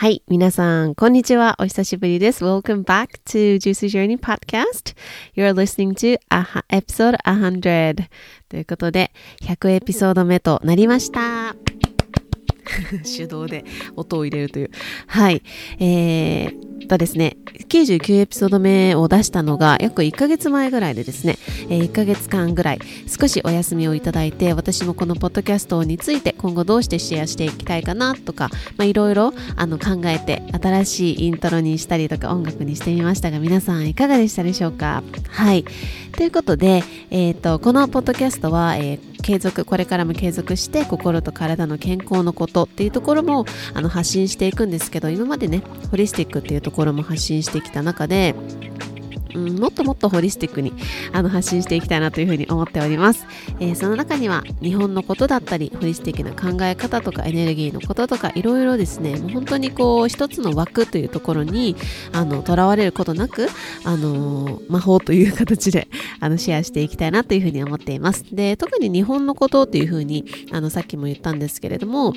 はい。皆さん、こんにちは。お久しぶりです。Welcome back to Juicy Journey Podcast. You're listening to episode 100. ということで、100エピソード目となりました。手動で音を入れるという。はい。えー、とですね、99エピソード目を出したのが約1ヶ月前ぐらいでですね、えー、1ヶ月間ぐらい少しお休みをいただいて、私もこのポッドキャストについて今後どうしてシェアしていきたいかなとか、まあ、いろいろあの考えて新しいイントロにしたりとか音楽にしてみましたが、皆さんいかがでしたでしょうか？はい。ということで、えっ、ー、と、このポッドキャストは、えー継続これからも継続して心と体の健康のことっていうところもあの発信していくんですけど今までねホリスティックっていうところも発信してきた中でうん、もっともっとホリスティックにあの発信していきたいなというふうに思っております、えー、その中には日本のことだったりホリスティックな考え方とかエネルギーのこととかいろいろですねもう本当にこう一つの枠というところにとらわれることなくあの魔法という形で あのシェアしていきたいなというふうに思っています。で特に日本のことっていうふうにあのさっきも言ったんですけれども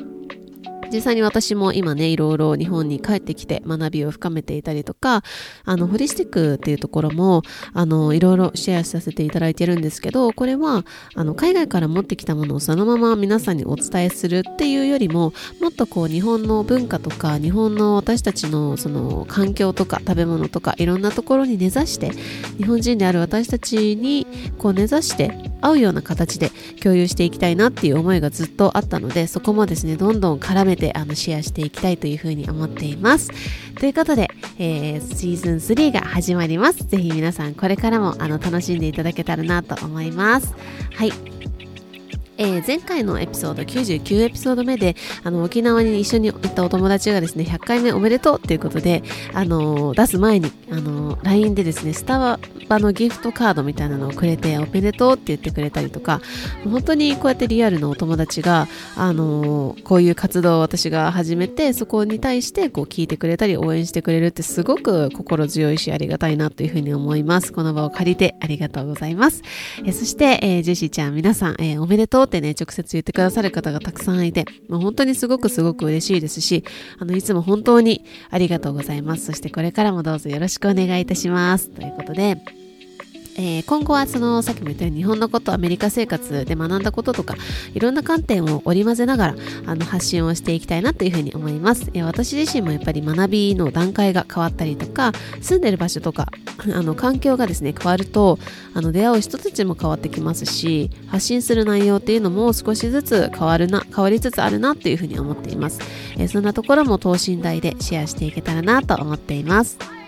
実際に私も今ね、いろいろ日本に帰ってきて学びを深めていたりとか、あの、ホリスティックっていうところも、あの、いろいろシェアさせていただいてるんですけど、これは、あの、海外から持ってきたものをそのまま皆さんにお伝えするっていうよりも、もっとこう、日本の文化とか、日本の私たちのその環境とか食べ物とか、いろんなところに根ざして、日本人である私たちにこう根ざして合うような形で共有していきたいなっていう思いがずっとあったので、そこもですね、どんどん絡めてであのシェアしていきたいというふうに思っています。ということで、えー、シーズン3が始まります。ぜひ皆さんこれからもあの楽しんでいただけたらなと思います。はい。えー、前回のエピソード99エピソード目であの沖縄に一緒に行ったお友達がですね100回目おめでとうっていうことで、あのー、出す前に、あのー、LINE でですねスタバのギフトカードみたいなのをくれておめでとうって言ってくれたりとか本当にこうやってリアルのお友達が、あのこういう活動を私が始めてそこに対してこう聞いてくれたり応援してくれるってすごく心強いしありがたいなというふうに思います。この場を借りてありがとうございます、えそして、え、ジェシーちゃん皆さん、えおめでとうってね、直接言ってくださる方がたくさんいて、もう本当にすごくすごく嬉しいですし、あの、いつも本当にありがとうございます。そしてこれからもどうぞよろしくお願いいたします。ということで、えー、今後はそのさっきも言ったように日本のことアメリカ生活で学んだこととかいろんな観点を織り交ぜながらあの発信をしていきたいなというふうに思います、えー、私自身もやっぱり学びの段階が変わったりとか住んでる場所とか あの環境がですね変わるとあの出会う人たちも変わってきますし発信する内容っていうのも少しずつ変わるな変わりつつあるなというふうに思っています、えー、そんなところも等身大でシェアしていけたらなと思っています。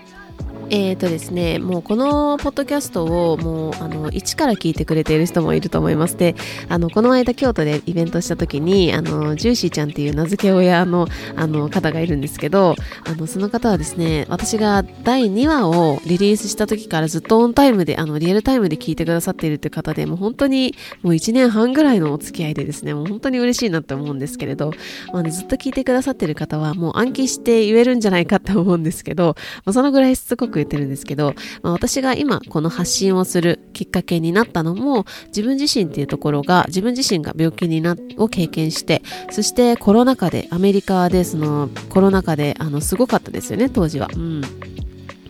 えーとですね、もうこのポッドキャストをもうあの一から聞いてくれている人もいると思いますであのこの間京都でイベントした時にあのジューシーちゃんっていう名付け親のあの方がいるんですけどあのその方はですね私が第2話をリリースした時からずっとオンタイムであのリアルタイムで聞いてくださっているという方でもう本当にもう1年半ぐらいのお付き合いでですねもう本当に嬉しいなって思うんですけれど、まあね、ずっと聞いてくださっている方はもう暗記して言えるんじゃないかって思うんですけど、まあ、そのぐらいしつこく言ってるんですけど、まあ、私が今この発信をするきっかけになったのも自分自身っていうところが自分自身が病気になを経験してそしてコロナ禍でアメリカでそのコロナ禍であのすごかったですよね当時は。うん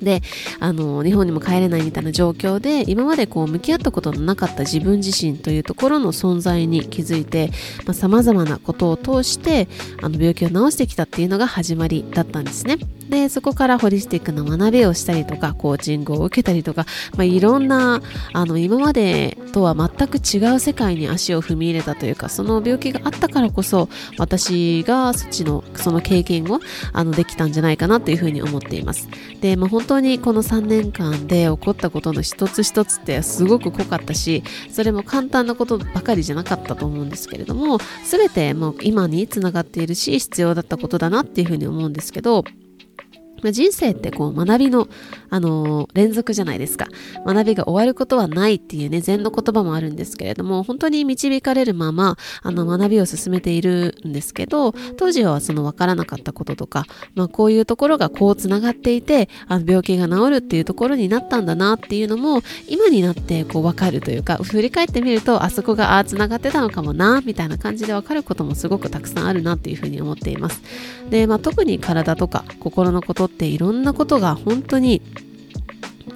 であの日本にも帰れないみたいな状況で今までこう向き合ったことのなかった自分自身というところの存在に気づいてさまざ、まなことを通してあの病気を治してきたっていうのが始まりだったんですね。でそこからホリスティックな学びをしたりとかコーチングを受けたりとか、まあ、いろんなあの今までとは全く違う世界に足を踏み入れたというかその病気があったからこそ私がそっちのその経験をあのできたんじゃないかなというふうに思っていますで、まあ、本当当にこの3年間で起こったことの一つ一つってすごく濃かったしそれも簡単なことばかりじゃなかったと思うんですけれども全てもう今につながっているし必要だったことだなっていうふうに思うんですけど、人生ってこう学びの、あのー、連続じゃないですか。学びが終わることはないっていうね、禅の言葉もあるんですけれども、本当に導かれるまま、あの、学びを進めているんですけど、当時はその分からなかったこととか、まあ、こういうところがこう繋がっていて、あの病気が治るっていうところになったんだなっていうのも、今になってこう分かるというか、振り返ってみると、あそこがああ繋がってたのかもな、みたいな感じで分かることもすごくたくさんあるなっていうふうに思っています。で、まあ、特に体とか心のことっていろんなことが本当に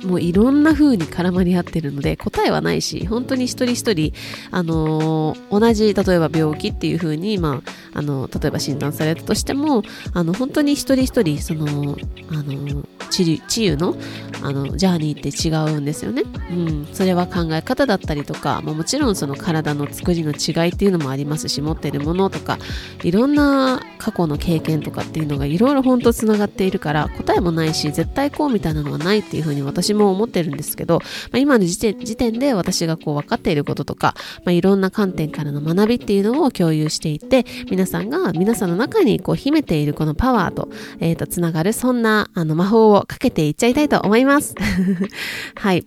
もういろんな風に絡まり合ってるので答えはないし本当に一人一人、あのー、同じ例えば病気っていう風に、まあ、あの例えば診断されたとしてもあの本当に一人一人その、あのー治治癒のあのジャーニーって違うんですよね。うん、それは考え方だったりとか、まあ、もちろんその体の作りの違いっていうのもありますし持ってるものとかいろんな過去の経験とかっていうのがいろいろ本当つながっているから答えもないし絶対こうみたいなのはないっていうふうに私私も思ってるんですけど、まあ、今の時点時点で私がこう分かっていることとか、まあ、いろんな観点からの学びっていうのを共有していって皆さんが皆さんの中にこう秘めているこのパワーと,、えー、とつながるそんなあの魔法をかけていっちゃいたいと思います。はい。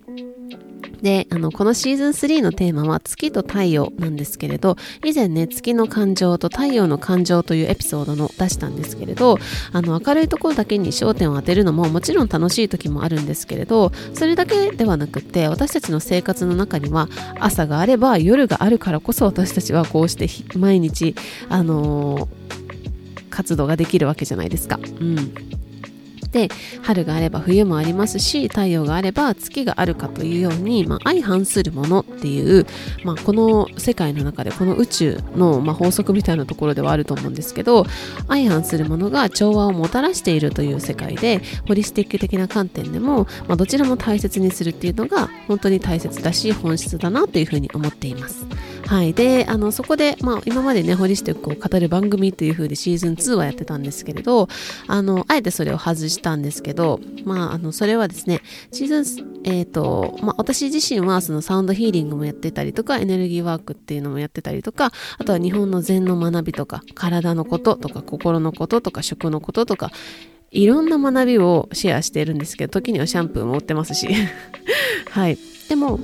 で、あの、このシーズン3のテーマは月と太陽なんですけれど、以前ね、月の感情と太陽の感情というエピソードの出したんですけれど、あの、明るいところだけに焦点を当てるのももちろん楽しい時もあるんですけれど、それだけではなくって、私たちの生活の中には朝があれば夜があるからこそ私たちはこうして毎日、あのー、活動ができるわけじゃないですか。うん。で春があれば冬もありますし太陽があれば月があるかというように、まあ、相反するものっていう、まあ、この世界の中でこの宇宙の、まあ、法則みたいなところではあると思うんですけど相反するものが調和をもたらしているという世界でホリスティック的な観点でも、まあ、どちらも大切にするっていうのが本当に大切だし本質だなというふうに思っています。はい、であのそこで、まあ、今までねホリスティックを語る番組という風でシーズン2はやってたんですけれどあのあえてそれを外したんですけど、まあ、あのそれはですねシーズン、えっ、ー、とまあ、私自身はそのサウンドヒーリングもやってたりとかエネルギーワークっていうのもやってたりとかあとは日本の禅の学びとか体のこととか心のこととか食のこととかいろんな学びをシェアしているんですけど時にはシャンプーも売ってますし。はい。でも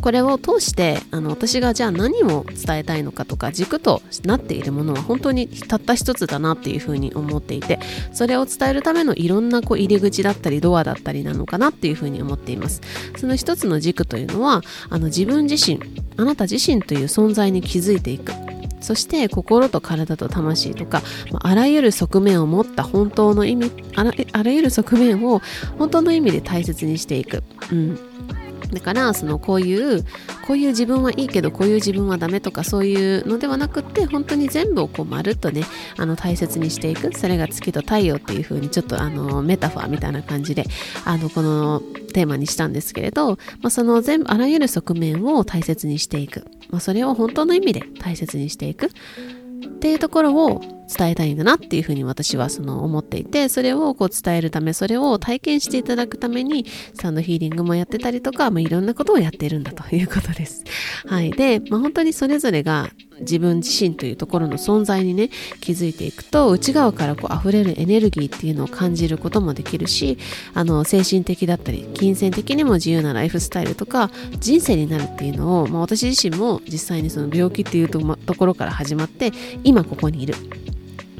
これを通してあの私がじゃあ何を伝えたいのかとか軸となっているものは本当にたった一つだなっていうふうに思っていてそれを伝えるためのいろんなこう入り口だったりドアだったりなのかなっていうふうに思っています。その一つの軸というのはあの自分自身あなた自身という存在に気づいていく。そして心と体と魂とか、まあらゆる側面を持った本当の意味あらあらゆる側面を本当の意味で大切にしていく、うん、だからそのこういうこういう自分はいいけどこういう自分はダメとかそういうのではなくって本当に全部をこうまるっとねあの大切にしていくそれが月と太陽っていう風にちょっとあのメタファーみたいな感じであのこのテーマにしたんですけれど、まあ、その全部あらゆる側面を大切にしていく、まあ、それを本当の意味で大切にしていく。っていうところを伝えたいんだなっていうふうに私はその思っていてそれをこう伝えるためそれを体験していただくためにサウンドヒーリングもやってたりとか、まあ、いろんなことをやってるんだということです。はい、で、まあ、本当にそれぞれが自分自身というところの存在にね気づいていくと内側からこう溢れるエネルギーっていうのを感じることもできるしあの精神的だったり金銭的にも自由なライフスタイルとか人生になるっていうのを、まあ、私自身も実際にその病気っていうと,、ま、ところから始まって今ここにいる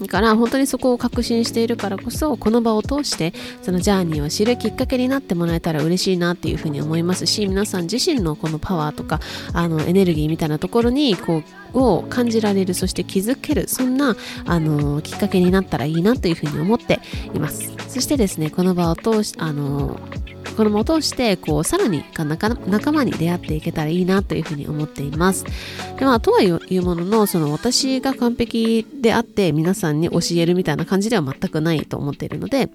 だから本当にそこを確信しているからこそこの場を通してそのジャーニーを知るきっかけになってもらえたら嬉しいなっていうふうに思いますし皆さん自身のこのパワーとかあのエネルギーみたいなところにこうを感じられるそして気づけるそんなあのきっかけになったらいいなというふうに思っています。そしてですねこの場を通しあのこの場を通してこうさらに仲仲間に出会っていけたらいいなというふうに思っています。でまあとはいうもののその私が完璧であって皆さんに教えるみたいな感じでは全くないと思っているので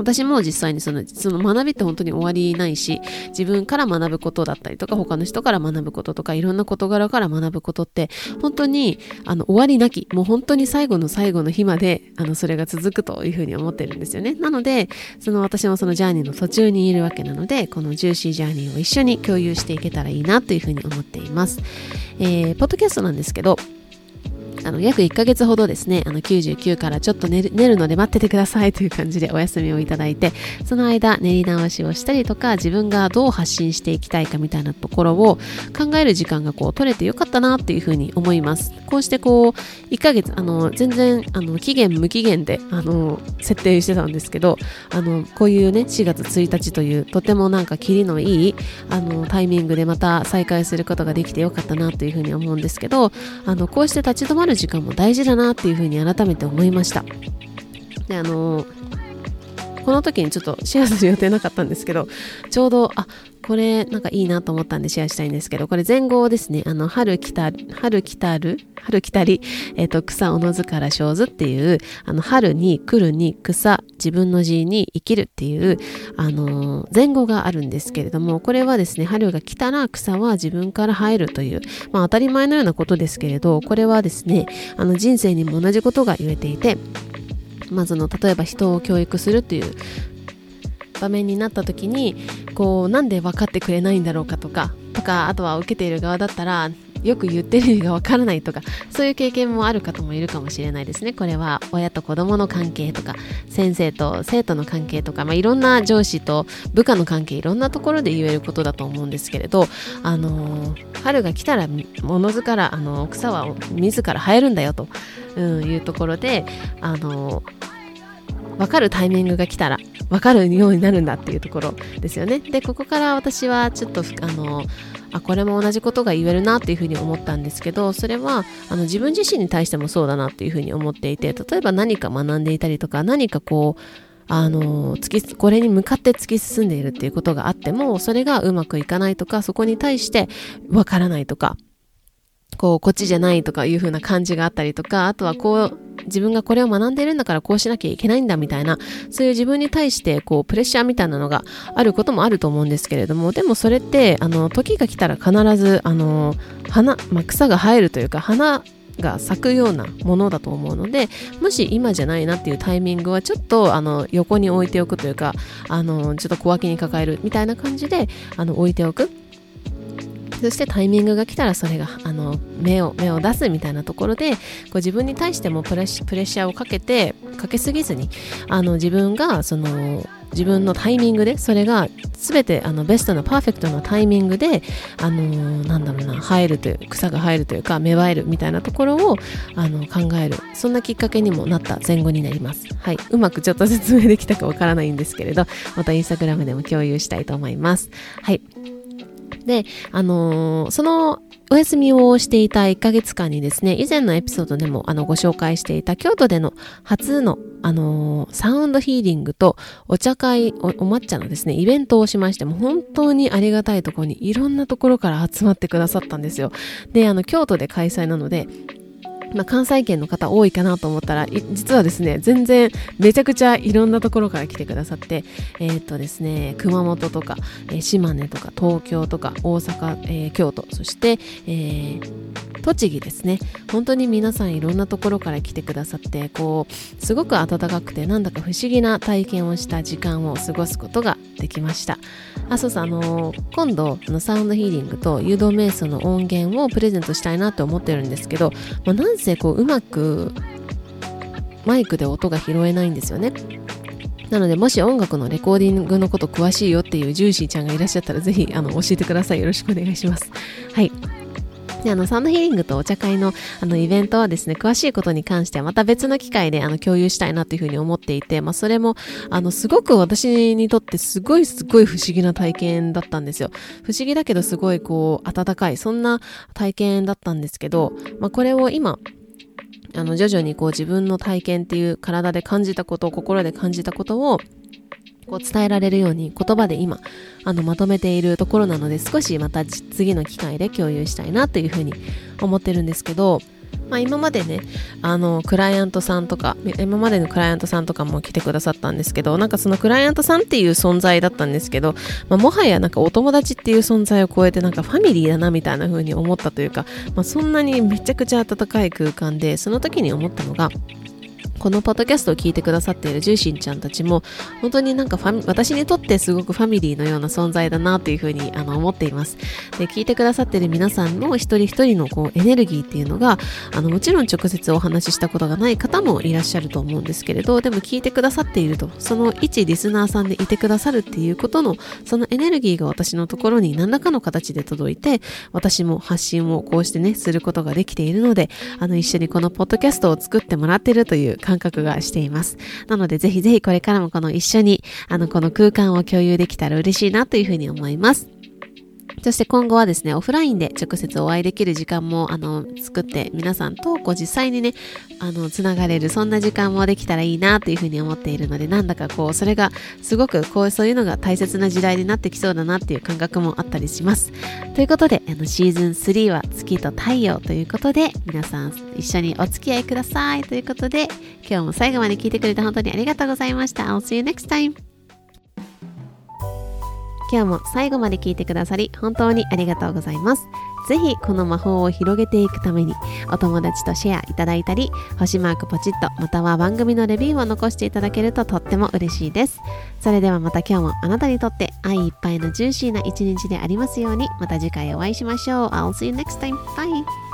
私も実際にそのその学びって本当に終わりないし自分から学ぶことだったりとか他の人から学ぶこととかいろんな事柄から学ぶことって本当にあの終わりなきもう本当に最後の最後の日まであのそれが続くというふうに思ってるんですよね。なのでその私もそのジャーニーの途中にいるわけなのでこのジューシージャーニーを一緒に共有していけたらいいなというふうに思っています、えー、ポッドキャストなんですけどあの約1ヶ月ほどですね、あの99からちょっと寝る寝るので待っててくださいという感じでお休みをいただいて、その間練り直しをしたりとか、自分がどう発信していきたいかみたいなところを考える時間がこう取れてよかったなっていうふうに思います。こうしてこう、1ヶ月、あの、全然、あの、期限無期限で、あの、設定してたんですけど、あの、こういうね、4月1日という、とてもなんかキリのいい、あの、タイミングでまた再開することができてよかったなというふうに思うんですけど、あの、こうして立ち止まるる時間も大事だなっていうふうに改めて思いました。であのこの時にちょっとシェアする予定なかったんですけどちょうどあこれなんかいいなと思ったんでシェアしたいんですけど、これ前後ですね、あの、春来た、春来たる、春来たり、えっ、ー、と、草おのずから生ずっていう、あの、春に来るに草、自分の字に生きるっていう、あの、前後があるんですけれども、これはですね、春が来たら草は自分から生えるという、まあ当たり前のようなことですけれど、これはですね、あの、人生にも同じことが言えていて、まあ、の例えば人を教育するっていう場面になった時にこうなんで分かってくれないんだろうかとかとかあとは受けている側だったらよく言ってる意味がわからないとかそういう経験もある方もいるかもしれないですねこれは親と子供の関係とか先生と生徒の関係とか、まあ、いろんな上司と部下の関係いろんなところで言えることだと思うんですけれどあの春が来たらものずからあの草は自ら生えるんだよと、いうところであの分かるタイミングが来たら分かるようになるんだっていうところですよね。でここから私はちょっとあのあこれも同じことが言えるなっていうふうに思ったんですけどそれはあの自分自身に対してもそうだなっていうふうに思っていて例えば何か学んでいたりとか何かこうあの突きこれに向かって突き進んでいるっていうことがあってもそれがうまくいかないとかそこに対してわからないとかこうこっちじゃないとかいう風な感じがあったりとかあとはこう自分がこれを学んでるんだからこうしなきゃいけないんだみたいな、そういう自分に対してこうプレッシャーみたいなのがあることもあると思うんですけれども、でもそれって、あの、時が来たら必ず、あの、花、まあ、草が生えるというか、花が咲くようなものだと思うのでもし今じゃないなっていうタイミングはちょっとあの横に置いておくというかあのちょっと小脇に抱えるみたいな感じであの置いておく。そしてタイミングが来たらそれがあの目を目を出すみたいなところでこう自分に対してもプレッシャーをかけてかけすぎずにあの自分がその自分のタイミングでそれが全てあのベストなパーフェクトなタイミングであのなんだろうな生えるという草が生えるというか芽生えるみたいなところをあの考える。そんなきっかけにもなった前後になります。はい。うまくちょっと説明できたかわからないんですけれどまたインスタグラムでも共有したいと思います。はい。で、あのー、そのお休みをしていた1ヶ月間にですね、以前のエピソードでもあのご紹介していた京都での初のあのー、サウンドヒーリングとお茶会お、お抹茶のですね、イベントをしましても本当にありがたいところにいろんなところから集まってくださったんですよ。で、あの、京都で開催なので、まあ、関西圏の方多いかなと思ったら、実はですね、全然めちゃくちゃいろんなところから来てくださって、えー、っとですね、熊本とか、えー、島根とか、東京とか、大阪、えー、京都、そして、え栃木ですね。本当に皆さんいろんなところから来てくださって、こう、すごく温かくて、なんだか不思議な体験をした時間を過ごすことができました。あ、そうそう、あの今度、のサウンドヒーリングと誘導瞑想の音源をプレゼントしたいなと思ってるんですけど、まあ、なんせこううまくマイクで音が拾えないんですよね。なのでもし音楽のレコーディングのこと詳しいよっていうジューシーちゃんがいらっしゃったらぜひあの教えてください。よろしくお願いします。はい。であのサンドヒーリングとお茶会のあのイベントはですね詳しいことに関してはまた別の機会であの共有したいなというふうに思っていて、まあ、それもあのすごく私にとってすごいすごい不思議な体験だったんですよ。不思議だけどすごいこう温かいそんな体験だったんですけど、まあ、これを今あの徐々にこう自分の体験っていう体で感じたことを心で感じたことをこう伝えられるように言葉で今あのまとめているところなので少しまた次の機会で共有したいなというふうに思ってるんですけどまあ、今までねあのクライアントさんとか今までのクライアントさんとかも来てくださったんですけどなんかそのクライアントさんっていう存在だったんですけど、まあ、もはやなんかお友達っていう存在を超えてなんかファミリーだなみたいな風に思ったというか、まあ、そんなにめちゃくちゃ温かい空間でその時に思ったのがこのポッドキャストを聞いてくださっているジューシンちゃんたちも本当になんかファ私にとってすごくファミリーのような存在だなというふうにあの思っています。で聞いてくださっている皆さんの一人一人のこうエネルギーっていうのがあのもちろん直接お話ししたことがない方もいらっしゃると思うんですけれどでも聞いてくださっているとその一リスナーさんでいてくださるっていうことのそのエネルギーが私のところに何らかの形で届いて私も発信をこうしてねすることができているのであの一緒にこのポッドキャストを作ってもらってるという感感覚がしています。なのでぜひぜひこれからもこの一緒にあのこの空間を共有できたら嬉しいなというふうに思います。そして今後はですね、オフラインで直接お会いできる時間も、あの、作って、皆さんと、こう、実際にね、あの、つながれる、そんな時間もできたらいいな、というふうに思っているので、なんだかこう、それが、すごく、こう、そういうのが大切な時代になってきそうだな、っていう感覚もあったりします。ということで、あの、シーズン3は月と太陽ということで、皆さん一緒にお付き合いください。ということで、今日も最後まで聞いてくれて本当にありがとうございました。I'll see you next time! 今日も最後まで聞いてくださり本当にありがとうございます。ぜひこの魔法を広げていくためにお友達とシェアいただいたり星マークポチッとまたは番組のレビューを残していただけるととっても嬉しいです。それではまた今日もあなたにとって愛いっぱいのジューシーな一日でありますようにまた次回お会いしましょう。I'll see you next time. Bye!